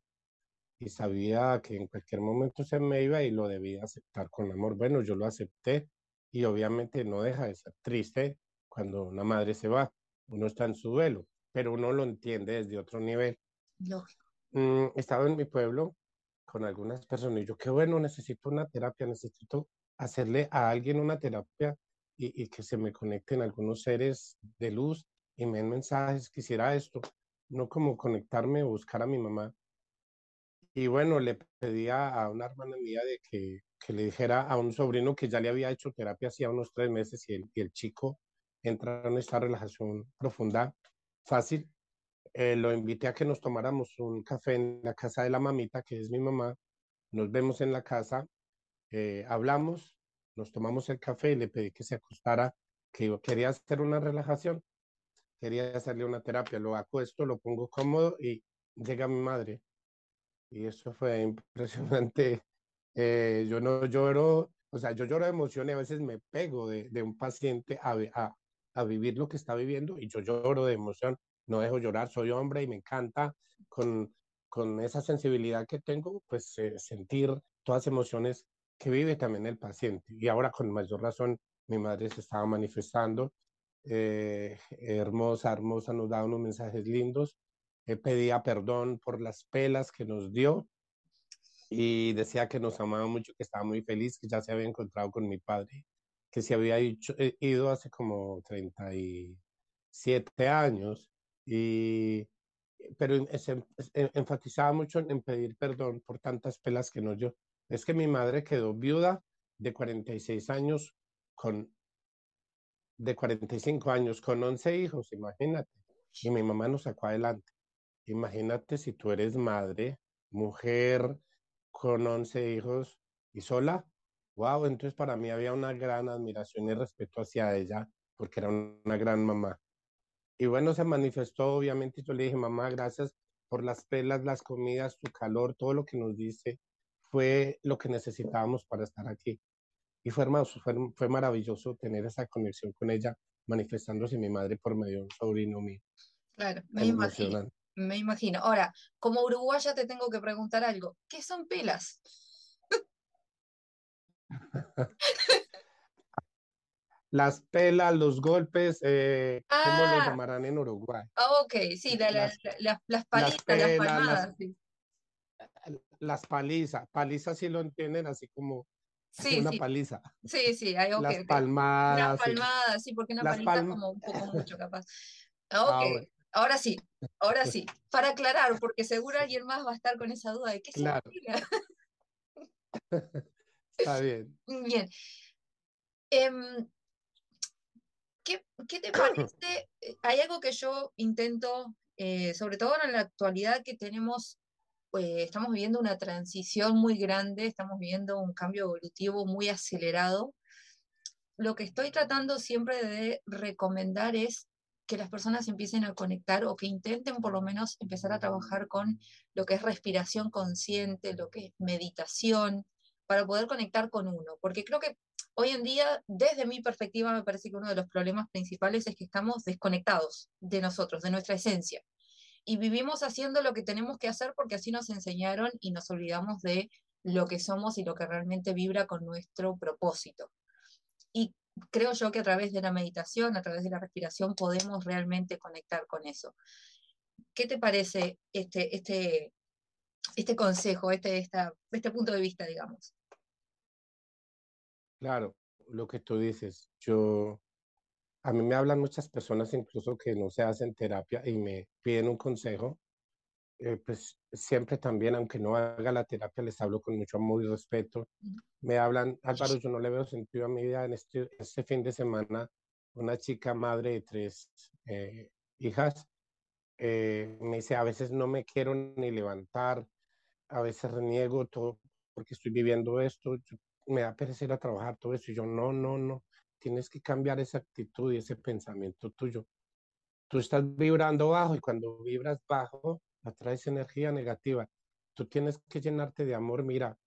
y sabía que en cualquier momento se me iba y lo debía aceptar con amor. Bueno, yo lo acepté y obviamente no deja de ser triste cuando una madre se va. Uno está en su duelo, pero uno lo entiende desde otro nivel. Lógico. Mm, estaba en mi pueblo con algunas personas y yo, qué bueno, necesito una terapia, necesito hacerle a alguien una terapia y, y que se me conecten algunos seres de luz y me den mensajes, quisiera esto, no como conectarme o buscar a mi mamá y bueno, le pedía a una hermana mía de que, que, le dijera a un sobrino que ya le había hecho terapia hacía unos tres meses y el, el chico entra en esta relajación profunda, fácil. Eh, lo invité a que nos tomáramos un café en la casa de la mamita, que es mi mamá. Nos vemos en la casa, eh, hablamos, nos tomamos el café y le pedí que se acostara, que quería hacer una relajación, quería hacerle una terapia. Lo acuesto, lo pongo cómodo y llega mi madre y eso fue impresionante. Eh, yo no lloro, o sea, yo lloro de emoción y a veces me pego de, de un paciente a, a, a, vivir lo que está viviendo y yo lloro de emoción, no dejo llorar, soy hombre y me encanta con, con esa sensibilidad que tengo, pues eh, sentir todas las emociones que vive también el paciente. Y ahora con mayor razón mi madre se estaba manifestando, eh, hermosa, hermosa, nos da unos mensajes lindos pedía perdón por las pelas que nos dio y decía que nos amaba mucho, que estaba muy feliz, que ya se había encontrado con mi padre, que se había eh, ido hace como 37 años, y, pero enfatizaba mucho en pedir perdón por tantas pelas que nos dio. Es que mi madre quedó viuda de 46 años con de 45 años con 11 hijos, imagínate. Y mi mamá nos sacó adelante. Imagínate si tú eres madre mujer con 11 hijos y sola. Wow, entonces para mí había una gran admiración y respeto hacia ella porque era una gran mamá. Y bueno, se manifestó, obviamente, yo le dije, mamá, gracias por las pelas, las comidas, tu calor, todo lo que nos dice, fue lo que necesitábamos para estar aquí. Y fue hermoso, fue, fue maravilloso tener esa conexión con ella, manifestándose mi madre por medio de un sobrino mío. Claro, me imagino. Me imagino. Ahora, como uruguaya te tengo que preguntar algo. ¿Qué son pelas? las pelas, los golpes, eh, ¿cómo lo Ah, llamarán en Uruguay? ah, ok, sí, la- la- Las, la- las las las palizas, las pelas, las, palmadas, sí. las palizas. Palizas sí lo entienden así como Sí, una sí, paliza. sí, sí, hay, ok, Las ok. Una palmadas, sí. porque una Las paliza palmas. como un poco mucho capaz. Ah, Ah, Ok, bueno, ahora sí, ahora sí. Para aclarar, porque seguro alguien más va a estar con esa duda de qué claro, pelas. está bien. Bien. Em, ¿Qué, qué te parece? Eh, Hay algo que yo intento, eh, sobre todo en la actualidad que tenemos, eh, estamos viviendo una transición muy grande, estamos viviendo un cambio evolutivo muy acelerado. Lo que estoy tratando siempre de recomendar es que las personas empiecen a conectar o que intenten por lo menos empezar a trabajar con lo que es respiración consciente, lo que es meditación, para poder conectar con uno, porque creo que Hoy en día, desde mi perspectiva, me parece que uno de los problemas principales es que estamos desconectados de nosotros, de nuestra esencia. Y vivimos haciendo lo que tenemos que hacer porque así nos enseñaron y nos olvidamos de lo que somos y lo que realmente vibra con nuestro propósito. Creo yo que a través de la meditación, a través de la respiración, podemos realmente conectar con eso. ¿Qué te parece este, este, este consejo, este, esta, este punto de vista, digamos? Claro, lo que tú dices, yo, a mí me hablan muchas personas incluso que no se hacen terapia y me piden un consejo. Eh, pues siempre también, aunque no haga la terapia, les hablo con mucho amor y respeto. Me hablan, Álvaro, yo no le veo sentido a mi vida en este, este fin de semana. Una chica madre de tres eh, hijas eh, me dice, a veces no me quiero ni levantar, a veces reniego todo porque estoy viviendo esto, yo- me da pereza ir a trabajar, todo eso. Y yo, no, no, no, tienes que cambiar esa actitud y ese pensamiento tuyo. Tú estás vibrando bajo y cuando vibras bajo, atraes energía negativa. Tú tienes que llenarte de amor. Mira,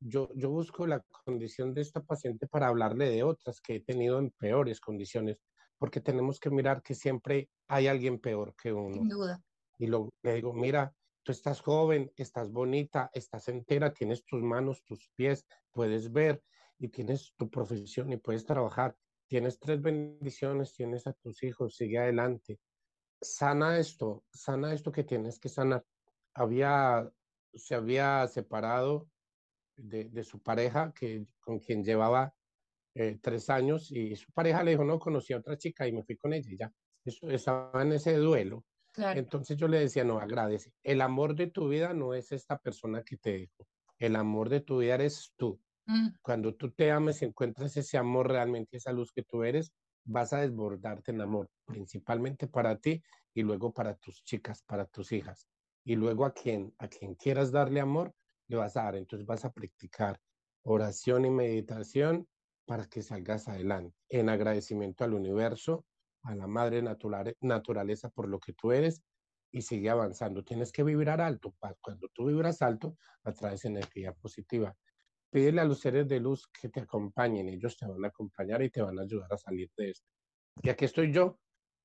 yo, yo busco la condición de esta paciente para hablarle de otras que he tenido en peores condiciones, porque tenemos que mirar que siempre hay alguien peor que uno. Sin duda. Y lo, le digo, mira, tú estás joven, estás bonita, estás entera, tienes tus manos, tus pies, puedes ver y tienes tu profesión y puedes trabajar. Tienes tres bendiciones, tienes a tus hijos, sigue adelante. Sana esto, sana esto que tienes que sanar. Había, se había separado de, de su pareja que, con quien llevaba eh, tres años y su pareja le dijo, no, conocí a otra chica y me fui con ella y ya. Eso, estaba en ese duelo. Claro. Entonces yo le decía, no, agradece. El amor de tu vida no es esta persona que te dejó. El amor de tu vida eres tú. Mm, Cuando tú te ames y encuentras ese amor realmente, esa luz que tú eres, vas a desbordarte en amor, principalmente para ti y luego para tus chicas, para tus hijas. Y luego a quien, a quien quieras darle amor, le vas a dar. Entonces vas a practicar oración y meditación para que salgas adelante en agradecimiento al universo, a la madre naturale- naturaleza por lo que tú eres y sigue avanzando. Tienes que vibrar alto. Cuando tú vibras alto, atraes energía positiva. Pídele a los seres de luz que te acompañen. Ellos te van a acompañar y te van a ayudar a salir de esto. Y aquí estoy yo.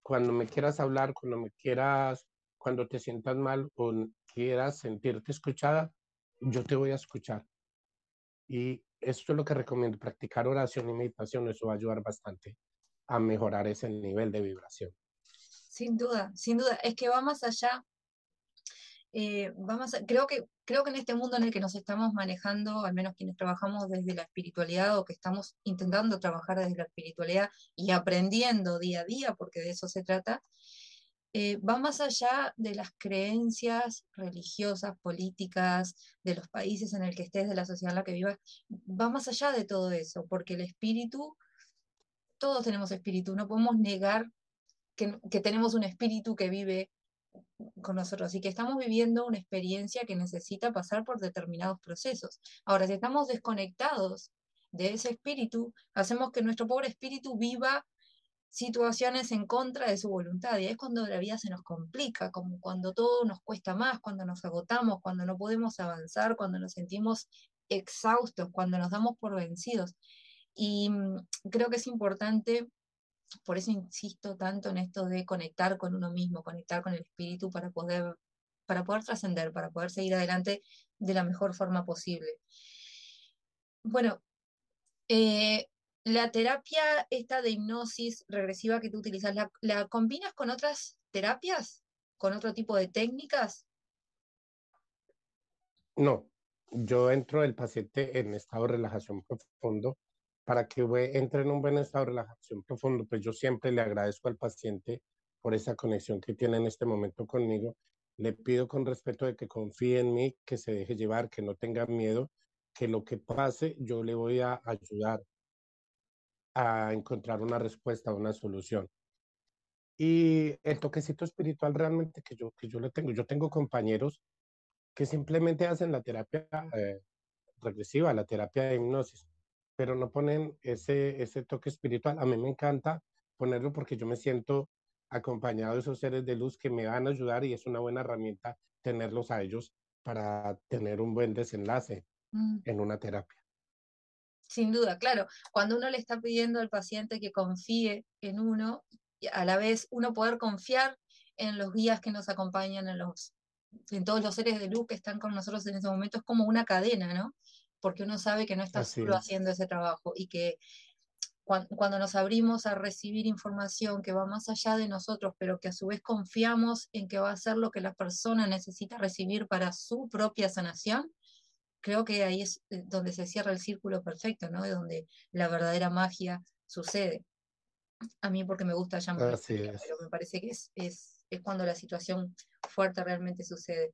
Cuando me quieras hablar, cuando me quieras, cuando te sientas mal o quieras sentirte escuchada, yo te voy a escuchar. Y esto es lo que recomiendo, practicar oración y meditación. Eso va a ayudar bastante a mejorar ese nivel de vibración. Sin duda, sin duda. Es que va más allá. Eh, va más a- creo que, creo que en este mundo en el que nos estamos manejando, al menos quienes trabajamos desde la espiritualidad o que estamos intentando trabajar desde la espiritualidad y aprendiendo día a día, porque de eso se trata, eh, va más allá de las creencias religiosas, políticas, de los países en el que estés, de la sociedad en la que vivas, va más allá de todo eso, porque el espíritu, todos tenemos espíritu, no podemos negar que, que tenemos un espíritu que vive con nosotros y que estamos viviendo una experiencia que necesita pasar por determinados procesos. Ahora, si estamos desconectados de ese espíritu, hacemos que nuestro pobre espíritu viva situaciones en contra de su voluntad. Y es cuando la vida se nos complica, como cuando todo nos cuesta más, cuando nos agotamos, cuando no podemos avanzar, cuando nos sentimos exhaustos, cuando nos damos por vencidos. Y mm, creo que es importante, por eso insisto tanto en esto de conectar con uno mismo, conectar con el espíritu para poder, para poder trascender, para poder seguir adelante de la mejor forma posible. Bueno, eh, la terapia esta de hipnosis regresiva que tú utilizas, ¿la, combinas con otras terapias? ¿Con otro tipo de técnicas? No, yo entro el paciente en estado de relajación profundo. Para que entre en un buen estado de relajación profundo, pues yo siempre le agradezco al paciente por esa conexión que tiene en este momento conmigo. Le pido con respeto de que confíe en mí, que se deje llevar, que no tenga miedo, que lo que pase yo le voy a ayudar a encontrar una respuesta, una solución. Y el toquecito espiritual realmente que yo, que yo le tengo, yo tengo compañeros que simplemente hacen la terapia eh, regresiva, la terapia de hipnosis, pero no ponen ese, ese toque espiritual. A mí me encanta ponerlo porque yo me siento acompañado de esos seres de luz que me van a ayudar y es una buena herramienta tenerlos a ellos para tener un buen desenlace mm. en una terapia. Sin duda, claro. Cuando uno le está pidiendo al paciente que confíe en uno, a la vez uno poder confiar en los guías que nos acompañan, en, los, en todos los seres de luz que están con nosotros en ese momento, es como una cadena, ¿no? Porque uno sabe que no está solo haciendo ese trabajo y que cuando, nos abrimos a recibir información que va más allá de nosotros, pero que a su vez confiamos en que va a ser lo que la persona necesita recibir para su propia sanación, creo que ahí es eh, donde se cierra el círculo perfecto, ¿no? De donde la verdadera magia sucede. A mí porque me gusta llamar, pero me parece que es, es, es, cuando la situación fuerte realmente sucede.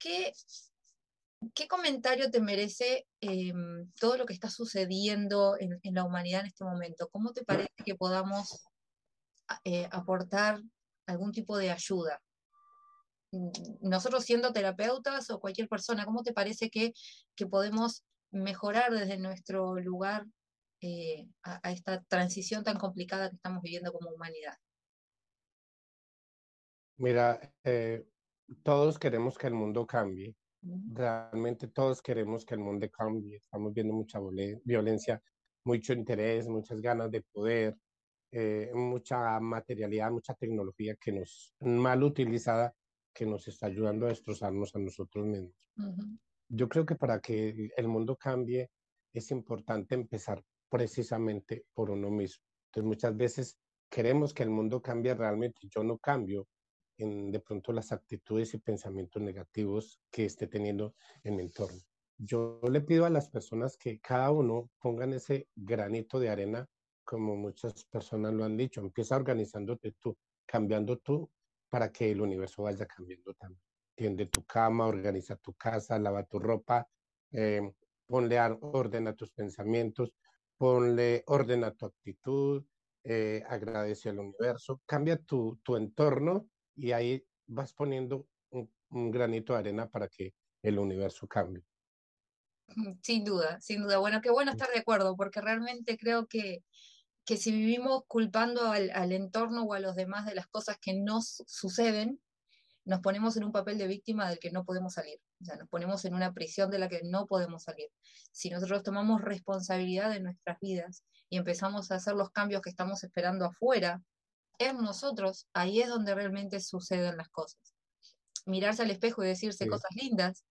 ¿Qué, qué comentario te merece em, todo lo que está sucediendo en, en, la humanidad en este momento? ¿Cómo te parece que podamos eh, aportar algún tipo de ayuda? nosotros siendo terapeutas o cualquier persona, ¿cómo te parece que, podemos mejorar desde nuestro lugar eh, a, esta transición tan complicada que estamos viviendo como humanidad? Mira, eh, todos queremos que el mundo cambie. Realmente todos queremos que el mundo cambie. Estamos viendo mucha violencia, mucho interés, muchas ganas de poder, eh, mucha materialidad, mucha tecnología que nos mal utilizada que nos está ayudando a destrozarnos a nosotros mismos. Yo creo que para que el mundo cambie es importante empezar precisamente por uno mismo. Entonces muchas veces queremos que el mundo cambie realmente, yo no cambio de pronto las actitudes y pensamientos negativos que esté teniendo en mi entorno. Yo le pido a las personas que cada uno pongan ese granito de arena, como muchas personas lo han dicho, empieza organizándote tú, cambiando tú para que el universo vaya cambiando también. Tiende tu cama, organiza tu casa, lava tu ropa, eh, ponle orden a tus pensamientos, ponle orden a tu actitud, eh, agradece al universo, cambia tu, entorno y ahí vas poniendo un, un granito de arena para que el universo cambie. Sin duda, sin duda. Bueno, qué bueno estar de acuerdo, porque realmente creo que que si vivimos culpando al, entorno o a los demás de las cosas que nos suceden, nos ponemos en un papel de víctima del que no podemos salir. O sea, nos ponemos en una prisión de la que no podemos salir. Si nosotros tomamos responsabilidad de nuestras vidas y empezamos a hacer los cambios que estamos esperando afuera, en nosotros, ahí es donde realmente suceden las cosas. Mirarse al espejo y decirse cosas lindas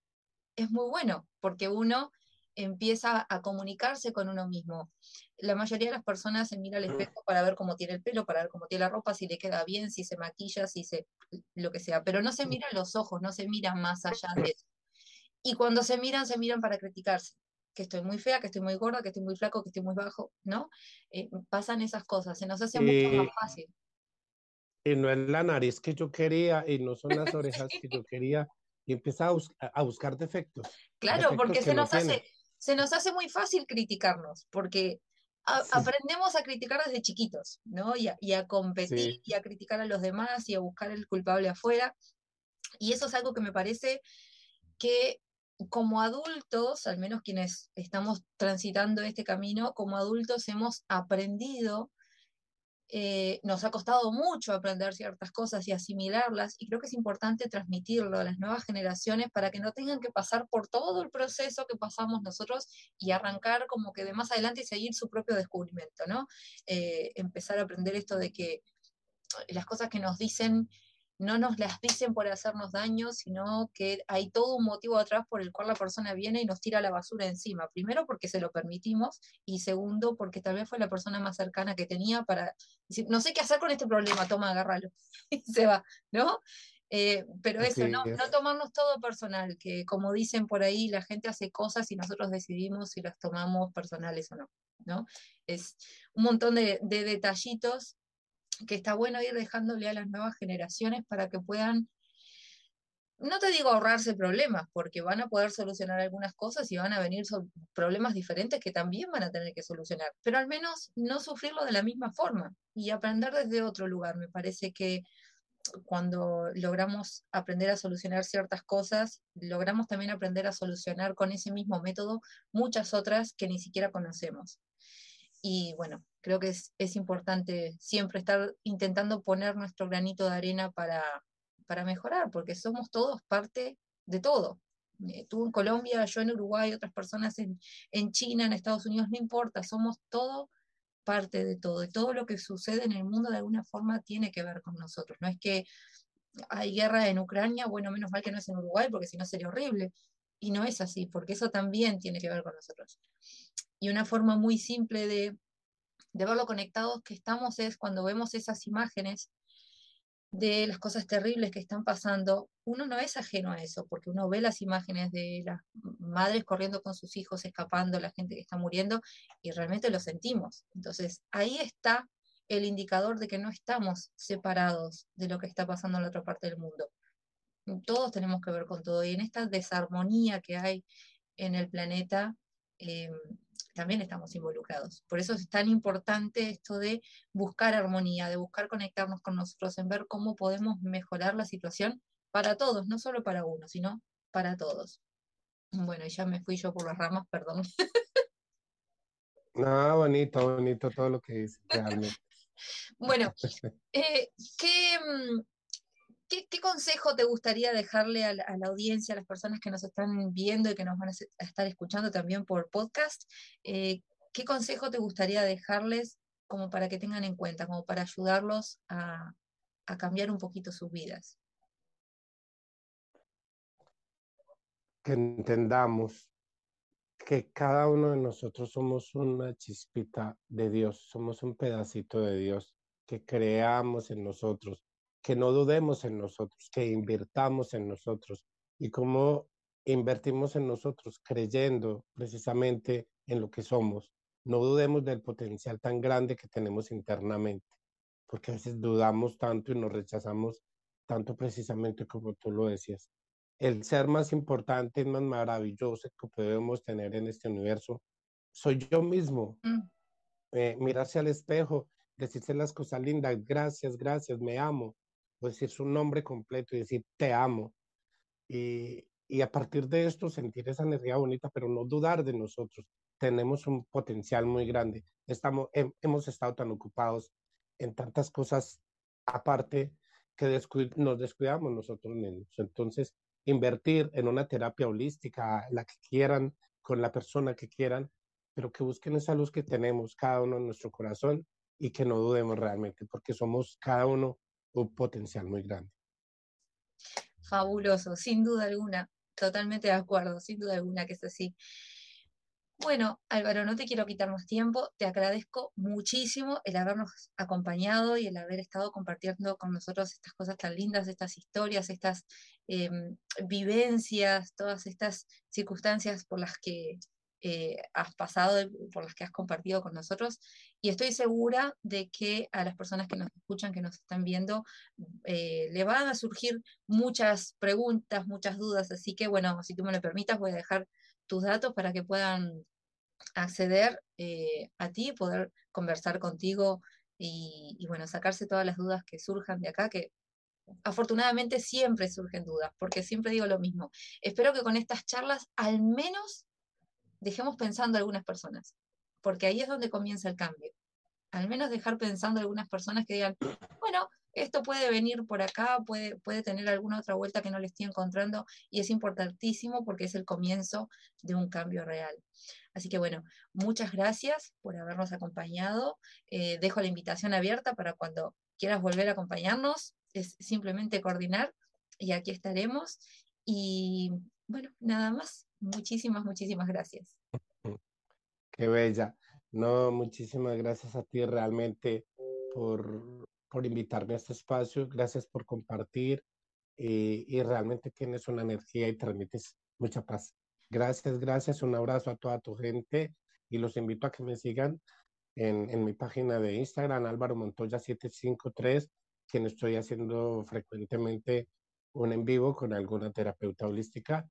es muy bueno, porque uno empieza a comunicarse con uno mismo. La mayoría de las personas se mira al espejo para ver cómo tiene el pelo, para ver cómo tiene la ropa, si le queda bien, si se maquilla, si se lo que sea, pero no se miran los ojos, no se miran más allá de eso. Y cuando se miran, se miran para criticarse, que estoy muy fea, que estoy muy gorda, que estoy muy flaco, que estoy muy bajo, ¿no? Eh, pasan esas cosas, se nos hace mucho más fácil. Y no es la nariz que yo quería y no son las orejas que yo quería y empieza a, buscar defectos. Claro, porque se nos hace se nos hace muy fácil criticarnos, porque aprendemos a criticar desde chiquitos, ¿no? Y a, competir y a criticar a los demás y a buscar el culpable afuera. Y eso es algo que me parece que como adultos, al menos quienes estamos transitando este camino, como adultos hemos aprendido eh, nos ha costado mucho aprender ciertas cosas y asimilarlas y creo que es importante transmitirlo a las nuevas generaciones para que no tengan que pasar por todo el proceso que pasamos nosotros y arrancar como que de más adelante y seguir su propio descubrimiento, ¿no? Eh, empezar a aprender esto de que las cosas que nos dicen no nos las dicen por hacernos daño, sino que hay todo un motivo atrás por el cual la persona viene y nos tira la basura encima. Primero porque se lo permitimos y segundo porque tal vez fue la persona más cercana que tenía para decir, no sé qué hacer con este problema, toma, agárralo. y se va, ¿no? Eh, pero eso, no, no tomarnos todo personal, que como dicen por ahí, la gente hace cosas y nosotros decidimos si las tomamos personales o no, ¿no? Es un montón de, de detallitos que está bueno ir dejándole a las nuevas generaciones para que puedan, no te digo ahorrarse problemas, porque van a poder solucionar algunas cosas y van a venir problemas diferentes que también van a tener que solucionar, pero al menos no sufrirlo de la misma forma y aprender desde otro lugar. Me parece que cuando logramos aprender a solucionar ciertas cosas, logramos también aprender a solucionar con ese mismo método muchas otras que ni siquiera conocemos. Y bueno, creo que es, es importante siempre estar intentando poner nuestro granito de arena para, para mejorar, porque somos todos parte de todo. Eh, tú en Colombia, yo en Uruguay, otras personas en, en China, en Estados Unidos, no importa, somos todo parte de todo. Y todo lo que sucede en el mundo de alguna forma tiene que ver con nosotros. No es que hay guerra en Ucrania, bueno, menos mal que no es en Uruguay, porque si no sería horrible. Y no es así, porque eso también tiene que ver con nosotros. Y una forma muy simple de, de ver lo conectados que estamos es cuando vemos esas imágenes de las cosas terribles que están pasando, uno no es ajeno a eso, porque uno ve las imágenes de las madres corriendo con sus hijos, escapando, la gente que está muriendo, y realmente lo sentimos. Entonces, ahí está el indicador de que no estamos separados de lo que está pasando en la otra parte del mundo. Todos tenemos que ver con todo, y en esta desarmonía que hay en el planeta, eh, también estamos involucrados. Por eso es tan importante esto de buscar armonía, de buscar conectarnos con nosotros, en ver cómo podemos mejorar la situación para todos, no solo para uno, sino para todos. Bueno, ya me fui yo por las ramas, perdón. No, bonito, bonito todo lo que dice, realmente. bueno, eh, ¿qué, ¿Qué, consejo te gustaría dejarle a la, audiencia, a las personas que nos están viendo y que nos van a estar escuchando también por podcast? Eh, ¿Qué consejo te gustaría dejarles como para que tengan en cuenta, como para ayudarlos a, a cambiar un poquito sus vidas? Que entendamos que cada uno de nosotros somos una chispita de Dios, somos un pedacito de Dios, que creamos en nosotros, que no dudemos en nosotros, que invirtamos en nosotros. Y cómo invertimos en nosotros creyendo precisamente en lo que somos. No dudemos del potencial tan grande que tenemos internamente, porque a veces dudamos tanto y nos rechazamos tanto precisamente como tú lo decías. El ser más importante y más maravilloso que podemos tener en este universo soy yo mismo. Mm. Eh, mirarse al espejo, decirse las cosas lindas, gracias, gracias, me amo, decir su nombre completo y decir te amo. Y, y a partir de esto sentir esa energía bonita, pero no dudar de nosotros. Tenemos un potencial muy grande. Estamos, hemos estado tan ocupados en tantas cosas aparte que nos descuidamos nosotros mismos. Entonces, invertir en una terapia holística, la que quieran, con la persona que quieran, pero que busquen esa luz que tenemos cada uno en nuestro corazón y que no dudemos realmente, porque somos cada uno un potencial muy grande. Fabuloso, sin duda alguna, totalmente de acuerdo, sin duda alguna que es así. Bueno, Álvaro, no te quiero quitar más tiempo, te agradezco muchísimo el habernos acompañado y el haber estado compartiendo con nosotros estas cosas tan lindas, estas historias, estas em, vivencias, todas estas circunstancias por las que eh, has pasado, por las que has compartido con nosotros. Y estoy segura de que a las personas que nos escuchan, que nos están viendo, eh, le van a surgir muchas preguntas, muchas dudas. Así que, bueno, si tú me lo permitas, voy a dejar tus datos para que puedan acceder eh, a ti, poder conversar contigo y, y, bueno, sacarse todas las dudas que surjan de acá, que afortunadamente siempre surgen dudas, porque siempre digo lo mismo. Espero que con estas charlas al menos dejemos pensando a algunas personas, porque ahí es donde comienza el cambio. Al menos dejar pensando a algunas personas que digan, bueno, esto puede venir por acá, puede, puede tener alguna otra vuelta que no le estoy encontrando y es importantísimo porque es el comienzo de un cambio real. Así que bueno, muchas gracias por habernos acompañado. Eh, dejo la invitación abierta para cuando quieras volver a acompañarnos, es simplemente coordinar y aquí estaremos. Y bueno, nada más. Muchísimas, muchísimas gracias. Qué bella. No, muchísimas gracias a ti realmente por, por invitarme a este espacio. Gracias por compartir y, y realmente tienes una energía y transmites mucha paz. Gracias, gracias. Un abrazo a toda tu gente y los invito a que me sigan en, en mi página de Instagram, Álvaro Montoya 753, quien estoy haciendo frecuentemente un en vivo con alguna terapeuta holística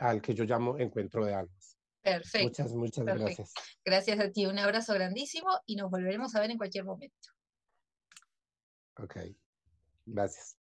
al que yo llamo Encuentro de Almas. Perfecto. Muchas, muchas perfecto. gracias. Gracias a ti. Un abrazo grandísimo y nos volveremos a ver en cualquier momento. Ok. Gracias.